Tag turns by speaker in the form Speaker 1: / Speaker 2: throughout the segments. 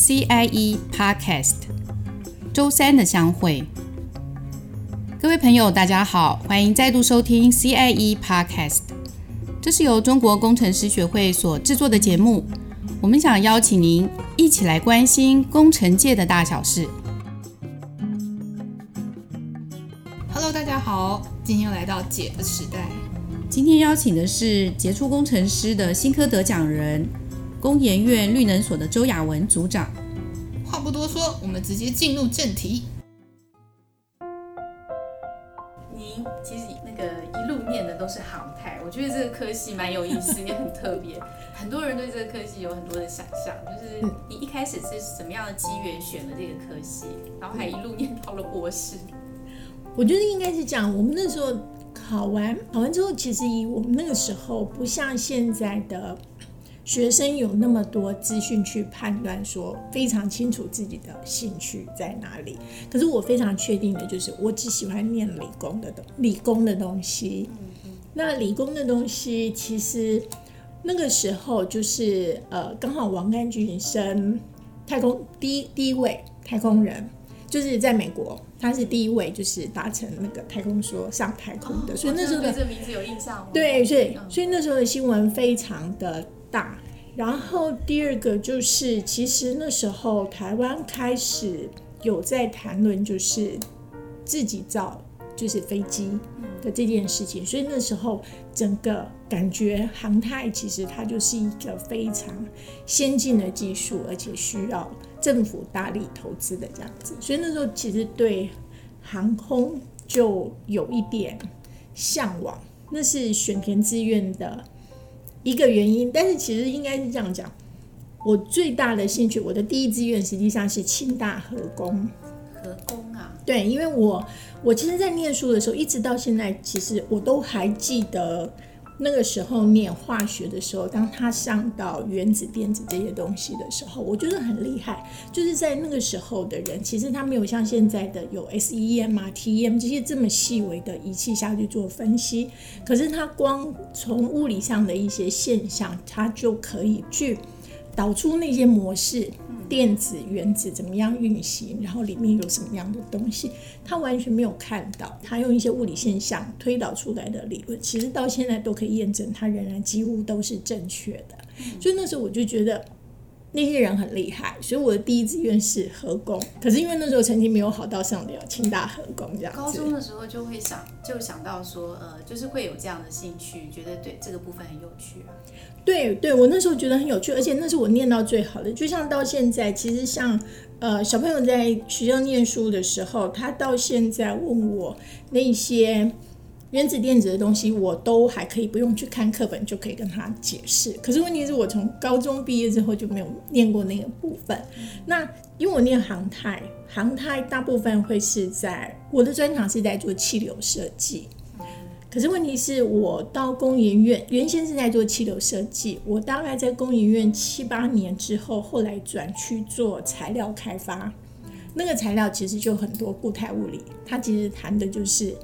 Speaker 1: CIE Podcast，周三的相会。各位朋友，大家好，欢迎再度收听 CIE Podcast。这是由中国工程师学会所制作的节目，我们想邀请您一起来关心工程界的大小事。
Speaker 2: Hello，大家好，今天又来到姐的时代。
Speaker 1: 今天邀请的是杰出工程师的新科得奖人。工研院绿能所的周雅文组长，
Speaker 2: 话不多说，我们直接进入正题。
Speaker 3: 您其实那个一路念的都是航太，我觉得这个科系蛮有意思，也很特别。很多人对这个科系有很多的想象，就是你一开始是什么样的机缘选了这个科系，然后还一路念到了博士。
Speaker 4: 我觉得应该是这样，我们那时候考完，考完之后，其实以我们那个时候不像现在的。学生有那么多资讯去判断，说非常清楚自己的兴趣在哪里。可是我非常确定的就是，我只喜欢念理工的东理工的东西。那理工的东西其实那个时候就是呃，刚好王甘俊升太空第一第一位太空人，就是在美国，他是第一位就是达成那个太空梭上太空的。所以那时候的
Speaker 3: 对这名字有印象。
Speaker 4: 对，所以所以那时候的新闻非常的大，然后第二个就是，其实那时候台湾开始有在谈论，就是自己造就是飞机的这件事情，所以那时候整个感觉航太其实它就是一个非常先进的技术，而且需要政府大力投资的这样子，所以那时候其实对航空就有一点向往，那是选填志愿的。一个原因，但是其实应该是这样讲，我最大的兴趣，我的第一志愿实际上是清大核工。
Speaker 3: 核工啊？
Speaker 4: 对，因为我我其实，在念书的时候，一直到现在，其实我都还记得。那个时候念化学的时候，当他上到原子、电子这些东西的时候，我觉得很厉害。就是在那个时候的人，其实他没有像现在的有 SEM 啊、TEM 这些这么细微的仪器下去做分析，可是他光从物理上的一些现象，他就可以去导出那些模式。电子、原子怎么样运行？然后里面有什么样的东西？他完全没有看到。他用一些物理现象推导出来的理论，其实到现在都可以验证，它仍然几乎都是正确的。所以那时候我就觉得。那些人很厉害，所以我的第一志愿是合工。可是因为那时候成绩没有好到上了清大合工这样子。
Speaker 3: 高中的时候就会想，就想到说，呃，就是会有这样的兴趣，觉得对这个部分很有趣啊。
Speaker 4: 对对，我那时候觉得很有趣，而且那是我念到最好的。就像到现在，其实像呃小朋友在学校念书的时候，他到现在问我那些。原子电子的东西，我都还可以不用去看课本就可以跟他解释。可是问题是我从高中毕业之后就没有念过那个部分。那因为我念航太，航太大部分会是在我的专长是在做气流设计。可是问题是我到工研院，原先是在做气流设计，我大概在工研院七八年之后，后来转去做材料开发。那个材料其实就很多固态物理，它其实谈的就是。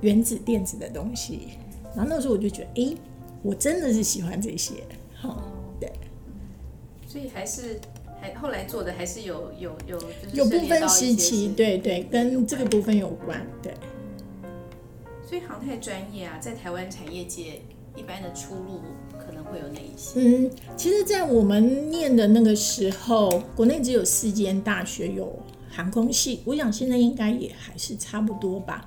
Speaker 4: 原子、电子的东西，然后那时候我就觉得，哎，我真的是喜欢这些，哈，对，
Speaker 3: 所以还是还后来做的还是有有有，就是
Speaker 4: 有部分时期，对对，跟这个部分有关，对。
Speaker 3: 所以航太专业啊，在台湾产业界一般的出路可能会有哪一些？
Speaker 4: 嗯，其实，在我们念的那个时候，国内只有四间大学有航空系，我想现在应该也还是差不多吧。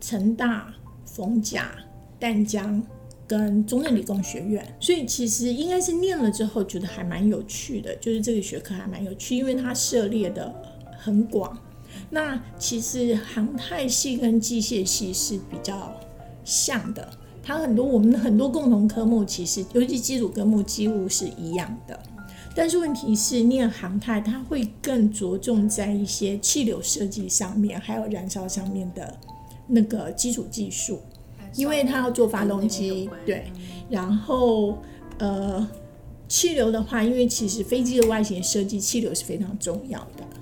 Speaker 4: 成大、逢甲、淡江跟中正理工学院，所以其实应该是念了之后觉得还蛮有趣的，就是这个学科还蛮有趣，因为它涉猎的很广。那其实航太系跟机械系是比较像的，它很多我们的很多共同科目其实，尤其基础科目几乎是一样的。但是问题是，念航太它会更着重在一些气流设计上面，还有燃烧上面的。那个基础技术，因为它要做发动机，对，然后呃，气流的话，因为其实飞机的外形设计，气流是非常重要的，对。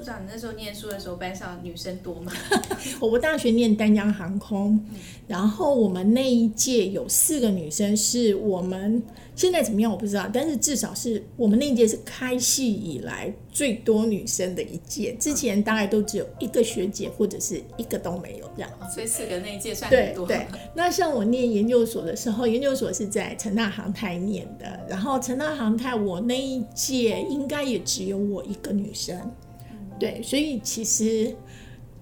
Speaker 3: 组长，你那时候念书的时候，班上女生多吗？
Speaker 4: 我大学念丹江航空，然后我们那一届有四个女生，是我们现在怎么样我不知道，但是至少是我们那一届是开系以来最多女生的一届。之前大概都只有一个学姐或者是一个都没有这样，
Speaker 3: 所以四个那一届算很多。
Speaker 4: 对对，那像我念研究所的时候，研究所是在成大航太念的，然后成大航太我那一届应该也只有我一个女生。对，所以其实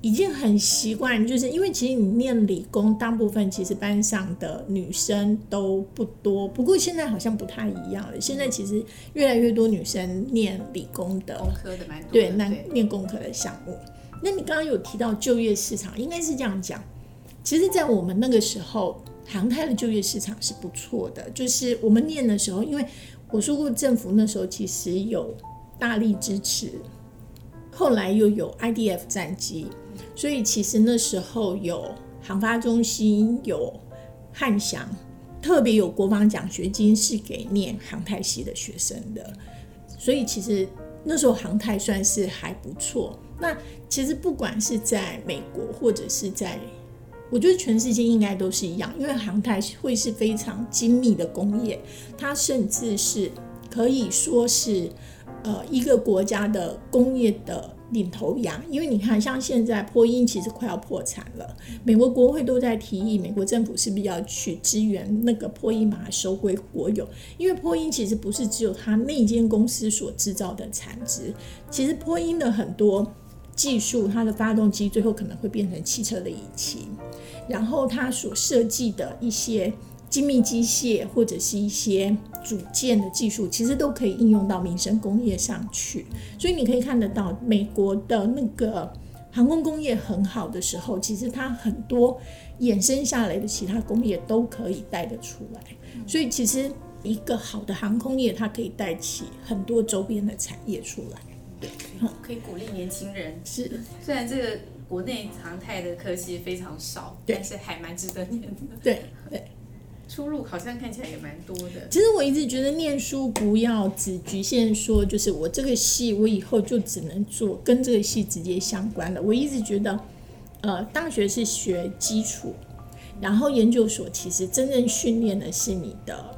Speaker 4: 已经很习惯，就是因为其实你念理工，大部分其实班上的女生都不多。不过现在好像不太一样了，现在其实越来越多女生念理工的，
Speaker 3: 工科的蛮多。
Speaker 4: 对，那念工科的项目。那你刚刚有提到就业市场，应该是这样讲。其实，在我们那个时候，航太的就业市场是不错的。就是我们念的时候，因为我说过，政府那时候其实有大力支持。后来又有 IDF 战机，所以其实那时候有航发中心，有汉翔，特别有国防奖学金是给念航太系的学生的，所以其实那时候航太算是还不错。那其实不管是在美国或者是在，我觉得全世界应该都是一样，因为航太会是非常精密的工业，它甚至是可以说是。呃，一个国家的工业的领头羊，因为你看，像现在波音其实快要破产了，美国国会都在提议，美国政府是不是要去支援那个波音，把它收归国有？因为波音其实不是只有它那间公司所制造的产值，其实波音的很多技术，它的发动机最后可能会变成汽车的引擎，然后它所设计的一些。精密机械或者是一些组件的技术，其实都可以应用到民生工业上去。所以你可以看得到，美国的那个航空工业很好的时候，其实它很多衍生下来的其他工业都可以带得出来。所以其实一个好的航空业，它可以带起很多周边的产业出来。
Speaker 3: 对，可以鼓励年轻人。
Speaker 4: 是，
Speaker 3: 虽然这个国内航太的科技非常少，但是还蛮值得念的。
Speaker 4: 对对。
Speaker 3: 出路好像看起来也蛮多的。
Speaker 4: 其实我一直觉得念书不要只局限说，就是我这个系我以后就只能做跟这个系直接相关的。我一直觉得，呃，大学是学基础，然后研究所其实真正训练的是你的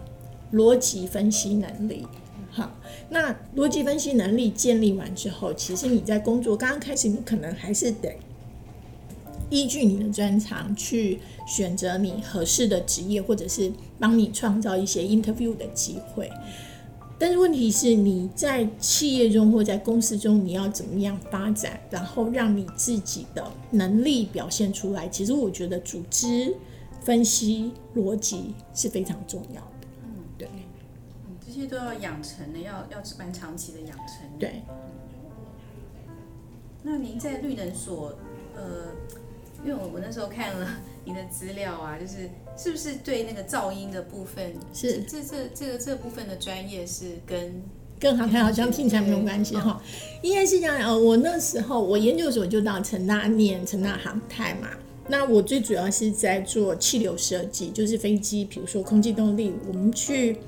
Speaker 4: 逻辑分析能力。好，那逻辑分析能力建立完之后，其实你在工作刚刚开始，你可能还是得。依据你的专长去选择你合适的职业，或者是帮你创造一些 interview 的机会。但是问题是，你在企业中或在公司中，你要怎么样发展，然后让你自己的能力表现出来？其实我觉得组织分析逻辑是非常重要的。
Speaker 3: 嗯，对，嗯，这些都要养成的，要要蛮长期的养成。
Speaker 4: 对。
Speaker 3: 那您在绿能所，呃。因为我我那时候看了您的资料啊，就是是不是对那个噪音的部分，
Speaker 4: 是
Speaker 3: 这这这个这部分的专业是跟
Speaker 4: 跟航太好像听起来没有关系哈，应该是这样。呃，我那时候我研究所就到成大念成大航太嘛，那我最主要是在做气流设计，就是飞机，比如说空气动力，我们去，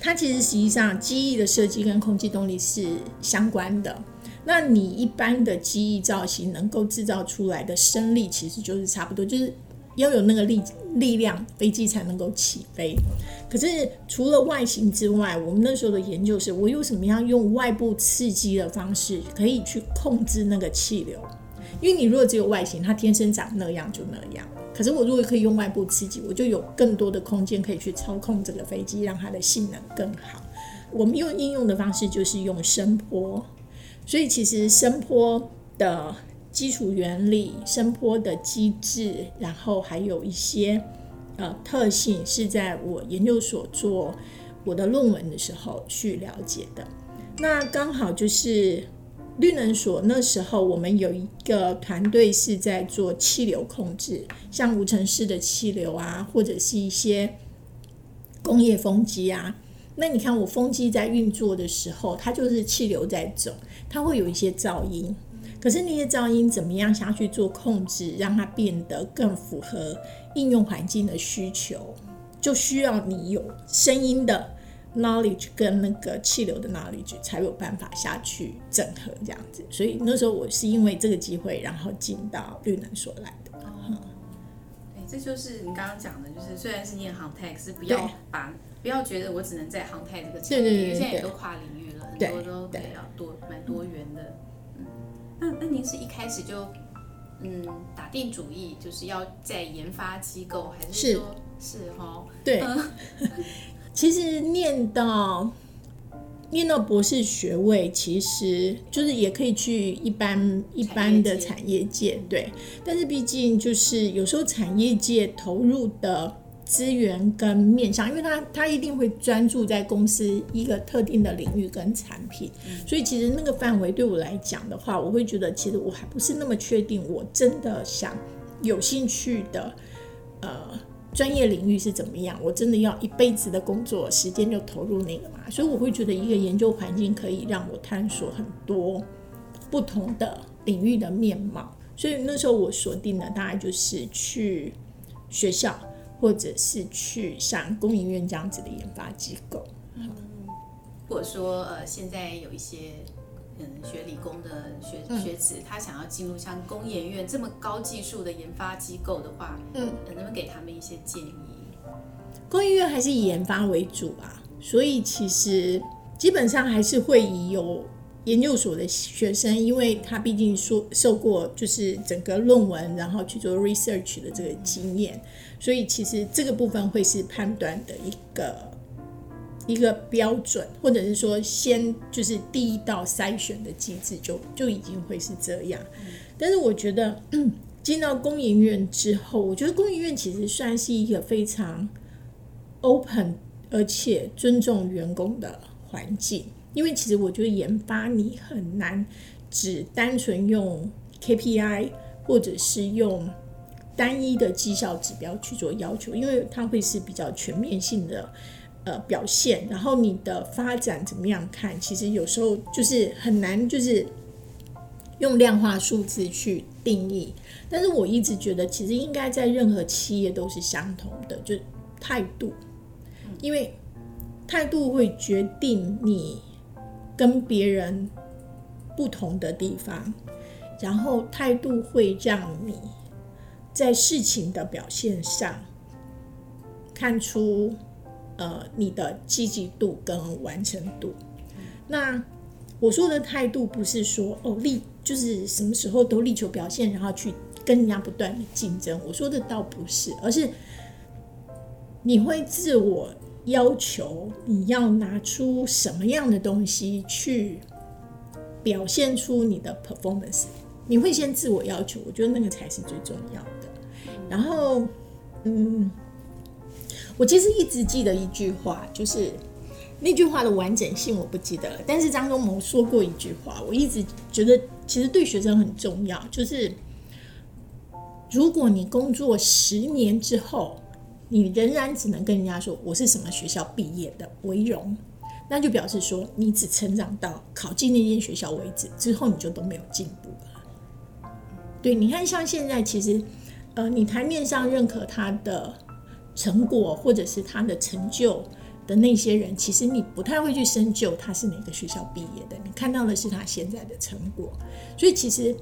Speaker 4: 它其实实际上机翼的设计跟空气动力是相关的。那你一般的机翼造型能够制造出来的升力，其实就是差不多，就是要有那个力力量，飞机才能够起飞。可是除了外形之外，我们那时候的研究是，我有什么样用外部刺激的方式，可以去控制那个气流。因为你如果只有外形，它天生长那样就那样。可是我如果可以用外部刺激，我就有更多的空间可以去操控这个飞机，让它的性能更好。我们用应用的方式就是用声波。所以其实声波的基础原理、声波的机制，然后还有一些呃特性，是在我研究所做我的论文的时候去了解的。那刚好就是绿能所那时候，我们有一个团队是在做气流控制，像无尘室的气流啊，或者是一些工业风机啊。那你看我风机在运作的时候，它就是气流在走。它会有一些噪音，可是那些噪音怎么样下去做控制，让它变得更符合应用环境的需求，就需要你有声音的 knowledge 跟那个气流的 knowledge 才有办法下去整合这样子。所以那时候我是因为这个机会，然后进到绿能所来的。
Speaker 3: 哦，哎、嗯，这就是你刚刚讲的，就是虽然是念航太，可是不要把不要觉得我只能在航太这个产业，对对对对，现在也都跨领域了，很多都比较多蛮多元的。嗯，那那您是一开始就嗯打定主意就是要在研发机构，还是说是哈？
Speaker 4: 对，嗯、其实念到念到博士学位，其实就是也可以去一般一般的产业界，对。但是毕竟就是有时候产业界投入的。资源跟面向，因为他他一定会专注在公司一个特定的领域跟产品，所以其实那个范围对我来讲的话，我会觉得其实我还不是那么确定，我真的想有兴趣的呃专业领域是怎么样，我真的要一辈子的工作时间就投入那个嘛，所以我会觉得一个研究环境可以让我探索很多不同的领域的面貌，所以那时候我锁定的大概就是去学校。或者是去像工研院这样子的研发机构。
Speaker 3: 嗯，或者说呃现在有一些嗯学理工的学学子，他想要进入像工研院这么高技术的研发机构的话，嗯，能不能给他们一些建议？
Speaker 4: 工研院还是以研发为主啊，所以其实基本上还是会以有。研究所的学生，因为他毕竟受受过就是整个论文，然后去做 research 的这个经验，所以其实这个部分会是判断的一个一个标准，或者是说先就是第一道筛选的机制就就已经会是这样。但是我觉得 进到工营院之后，我觉得工营院其实算是一个非常 open 而且尊重员工的环境。因为其实我觉得研发你很难只单纯用 KPI 或者是用单一的绩效指标去做要求，因为它会是比较全面性的呃表现。然后你的发展怎么样看？其实有时候就是很难，就是用量化数字去定义。但是我一直觉得，其实应该在任何企业都是相同的，就态度，因为态度会决定你。跟别人不同的地方，然后态度会让你在事情的表现上看出呃你的积极度跟完成度。那我说的态度不是说哦力就是什么时候都力求表现，然后去跟人家不断的竞争。我说的倒不是，而是你会自我。要求你要拿出什么样的东西去表现出你的 performance？你会先自我要求，我觉得那个才是最重要的。然后，嗯，我其实一直记得一句话，就是那句话的完整性我不记得了，但是张忠谋说过一句话，我一直觉得其实对学生很重要，就是如果你工作十年之后。你仍然只能跟人家说我是什么学校毕业的为荣，那就表示说你只成长到考进那间学校为止，之后你就都没有进步了。对，你看像现在其实，呃，你台面上认可他的成果或者是他的成就的那些人，其实你不太会去深究他是哪个学校毕业的，你看到的是他现在的成果，所以其实。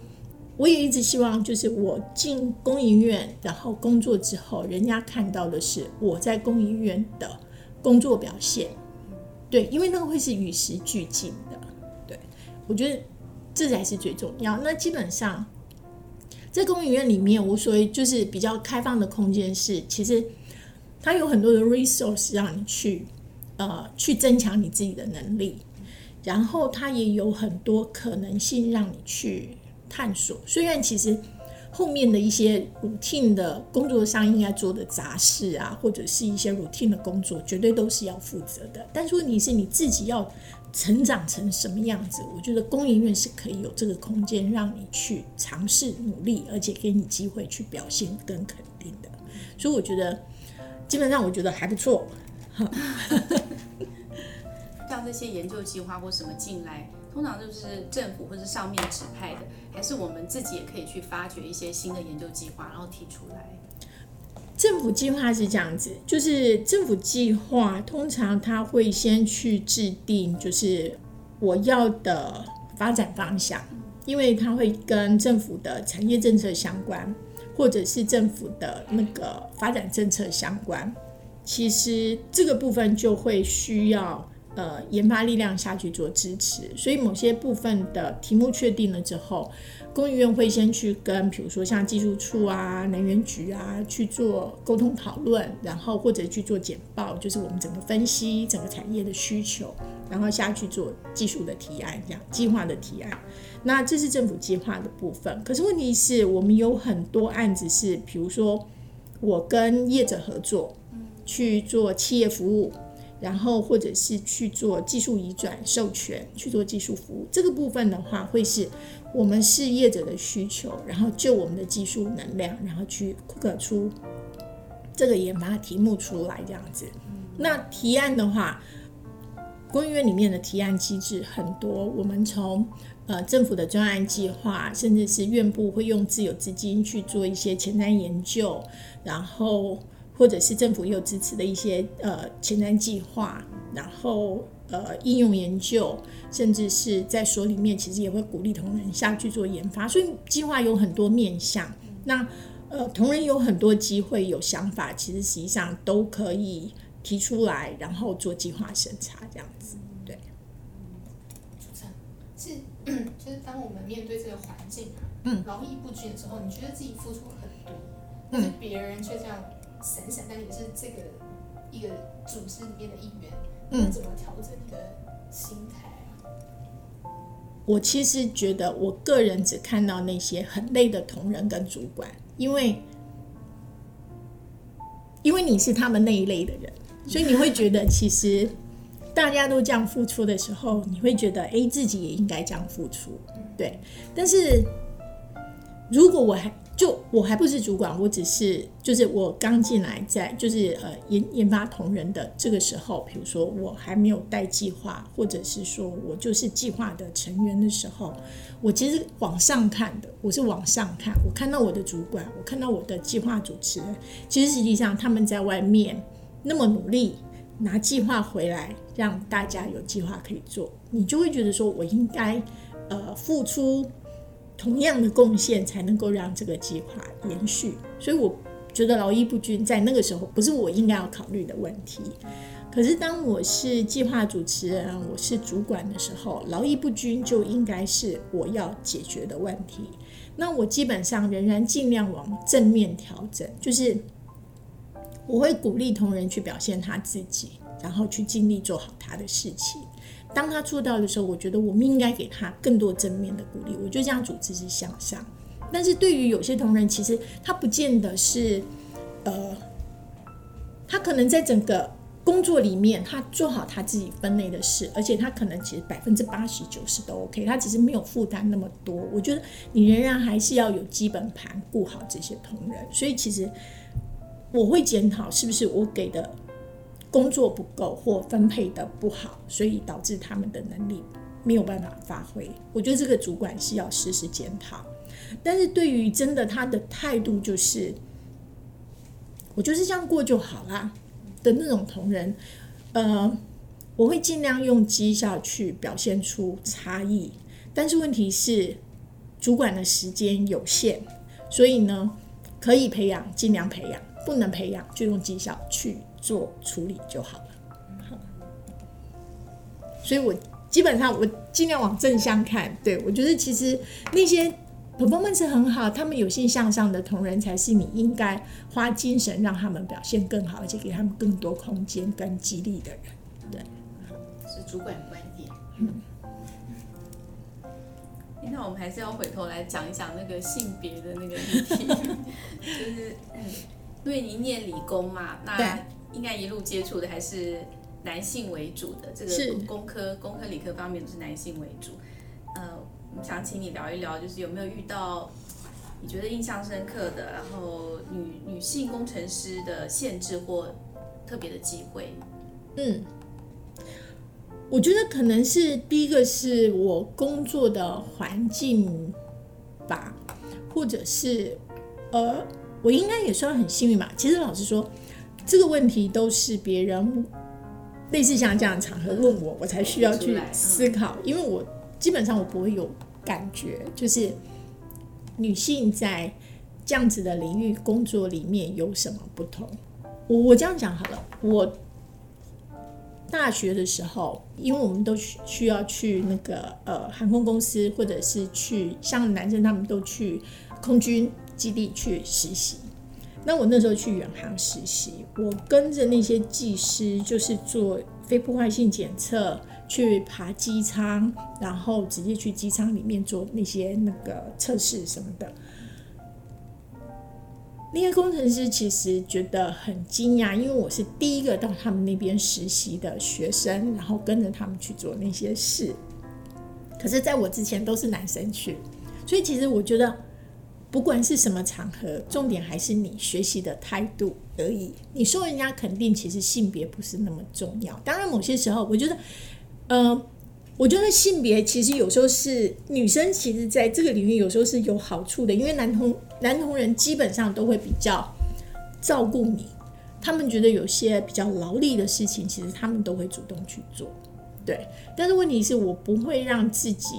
Speaker 4: 我也一直希望，就是我进工研院，然后工作之后，人家看到的是我在工研院的工作表现，对，因为那个会是与时俱进的，对，我觉得这才是最重要。那基本上在工研院里面，我所谓就是比较开放的空间是，其实它有很多的 resource 让你去呃去增强你自己的能力，然后它也有很多可能性让你去。探索，虽然其实后面的一些 routine 的工作上应该做的杂事啊，或者是一些 routine 的工作，绝对都是要负责的。但是问题是你自己要成长成什么样子，我觉得工研院是可以有这个空间让你去尝试努力，而且给你机会去表现跟肯定的。所以我觉得基本上我觉得还不错。
Speaker 3: 像这些研究计划或什么进来。通常就是政府或者上面指派的，还是我们自己也可以去发掘一些新的研究计划，然后提出来。
Speaker 4: 政政府计划是这样子，就是政府计划通常他会先去制定，就是我要的发展方向，因为它会跟政府的产业政策相关，或者是政府的那个发展政策相关。其实这个部分就会需要呃研发力量下去做支持，所以某些部分的题目确定了之后。工研院会先去跟，比如说像技术处啊、能源局啊去做沟通讨论，然后或者去做简报，就是我们整个分析整个产业的需求，然后下去做技术的提案，这样计划的提案。那这是政府计划的部分。可是问题是我们有很多案子是，比如说我跟业者合作去做企业服务，然后或者是去做技术移转授权去做技术服务，这个部分的话会是。我们是业者的需求，然后就我们的技术能量，然后去刻出这个研发题目出来，这样子。那提案的话，工研院里面的提案机制很多，我们从呃政府的专案计划，甚至是院部会用自有资金去做一些前瞻研究，然后或者是政府也有支持的一些呃前瞻计划，然后。呃，应用研究，甚至是在所里面，其实也会鼓励同仁下去做研发，所以计划有很多面向。那呃，同仁有很多机会，有想法，其实实际上都可以提出来，然后做计划审查这样子。对。
Speaker 2: 是，就是当我们面对这个环境啊，嗯，劳逸不均的时候，你觉得自己付出了很多，但是别人却这样闪闪，但也是这个一个组织里面的一员。嗯，怎么调整你的心态？
Speaker 4: 我其实觉得，我个人只看到那些很累的同仁跟主管，因为因为你是他们那一类的人，所以你会觉得，其实大家都这样付出的时候，你会觉得，哎，自己也应该这样付出，对。但是如果我还就我还不是主管，我只是就是我刚进来在就是呃研研发同仁的这个时候，比如说我还没有带计划，或者是说我就是计划的成员的时候，我其实往上看的，我是往上看，我看到我的主管，我看到我的计划主持人，其实实际上他们在外面那么努力拿计划回来，让大家有计划可以做，你就会觉得说我应该呃付出。同样的贡献才能够让这个计划延续，所以我觉得劳逸不均在那个时候不是我应该要考虑的问题。可是当我是计划主持人，我是主管的时候，劳逸不均就应该是我要解决的问题。那我基本上仍然尽量往正面调整，就是我会鼓励同仁去表现他自己，然后去尽力做好他的事情。当他做到的时候，我觉得我们应该给他更多正面的鼓励。我觉得这样组织是向上。但是对于有些同仁，其实他不见得是，呃，他可能在整个工作里面，他做好他自己分内的事，而且他可能其实百分之八十九十都 OK，他只是没有负担那么多。我觉得你仍然还是要有基本盘顾好这些同仁。所以其实我会检讨是不是我给的。工作不够或分配的不好，所以导致他们的能力没有办法发挥。我觉得这个主管是要时时检讨。但是对于真的他的态度就是，我就是这样过就好啦的那种同仁，呃，我会尽量用绩效去表现出差异。但是问题是，主管的时间有限，所以呢，可以培养尽量培养，不能培养就用绩效去。做处理就好了，所以我基本上我尽量往正向看。对，我觉得其实那些 performance 很好，他们有心向上的同仁，才是你应该花精神让他们表现更好，而且给他们更多空间跟激励的人。对，
Speaker 3: 是主管的观点。嗯。那我们还是要回头来讲一讲那个性别的那个议题，就是嗯，因为你念理工嘛，那。应该一路接触的还是男性为主的，这个工科、工科、理科方面都是男性为主。呃，我们想请你聊一聊，就是有没有遇到你觉得印象深刻的，然后女女性工程师的限制或特别的机会？
Speaker 4: 嗯，我觉得可能是第一个是我工作的环境吧，或者是呃。我应该也算很幸运吧。其实老实说，这个问题都是别人类似像这样的场合问我，我才需要去思考，因为我基本上我不会有感觉，就是女性在这样子的领域工作里面有什么不同。我我这样讲好了，我。大学的时候，因为我们都需需要去那个呃航空公司，或者是去像男生他们都去空军基地去实习。那我那时候去远航实习，我跟着那些技师，就是做非破坏性检测，去爬机舱，然后直接去机舱里面做那些那个测试什么的。那些工程师其实觉得很惊讶，因为我是第一个到他们那边实习的学生，然后跟着他们去做那些事。可是，在我之前都是男生去，所以其实我觉得，不管是什么场合，重点还是你学习的态度而已。你说人家肯定，其实性别不是那么重要。当然，某些时候，我觉得，呃。我觉得性别其实有时候是女生，其实在这个领域有时候是有好处的，因为男同男同人基本上都会比较照顾你，他们觉得有些比较劳力的事情，其实他们都会主动去做，对。但是问题是我不会让自己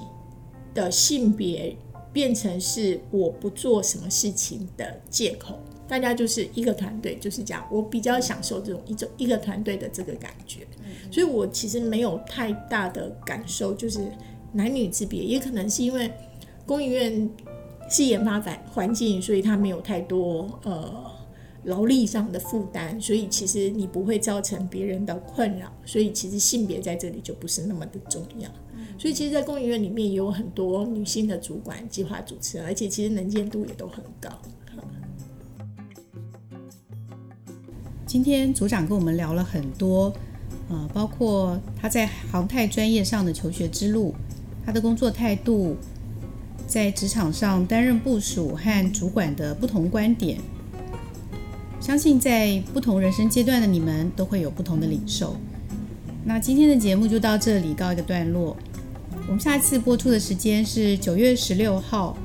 Speaker 4: 的性别变成是我不做什么事情的借口。大家就是一个团队，就是这样。我比较享受这种一种一个团队的这个感觉，所以我其实没有太大的感受，就是男女之别。也可能是因为工研院是研发环环境，所以它没有太多呃劳力上的负担，所以其实你不会造成别人的困扰。所以其实性别在这里就不是那么的重要。所以其实，在工研院里面也有很多女性的主管、计划主持人，而且其实能见度也都很高。
Speaker 3: 今天组长跟我们聊了很多，呃，包括他在航太专业上的求学之路，他的工作态度，在职场上担任部属和主管的不同观点。相信在不同人生阶段的你们都会有不同的领受。那今天的节目就到这里告一个段落。我们下次播出的时间是九月十六号，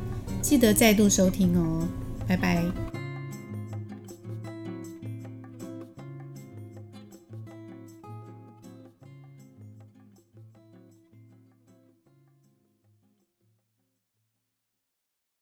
Speaker 3: 记得再度收听哦。拜拜。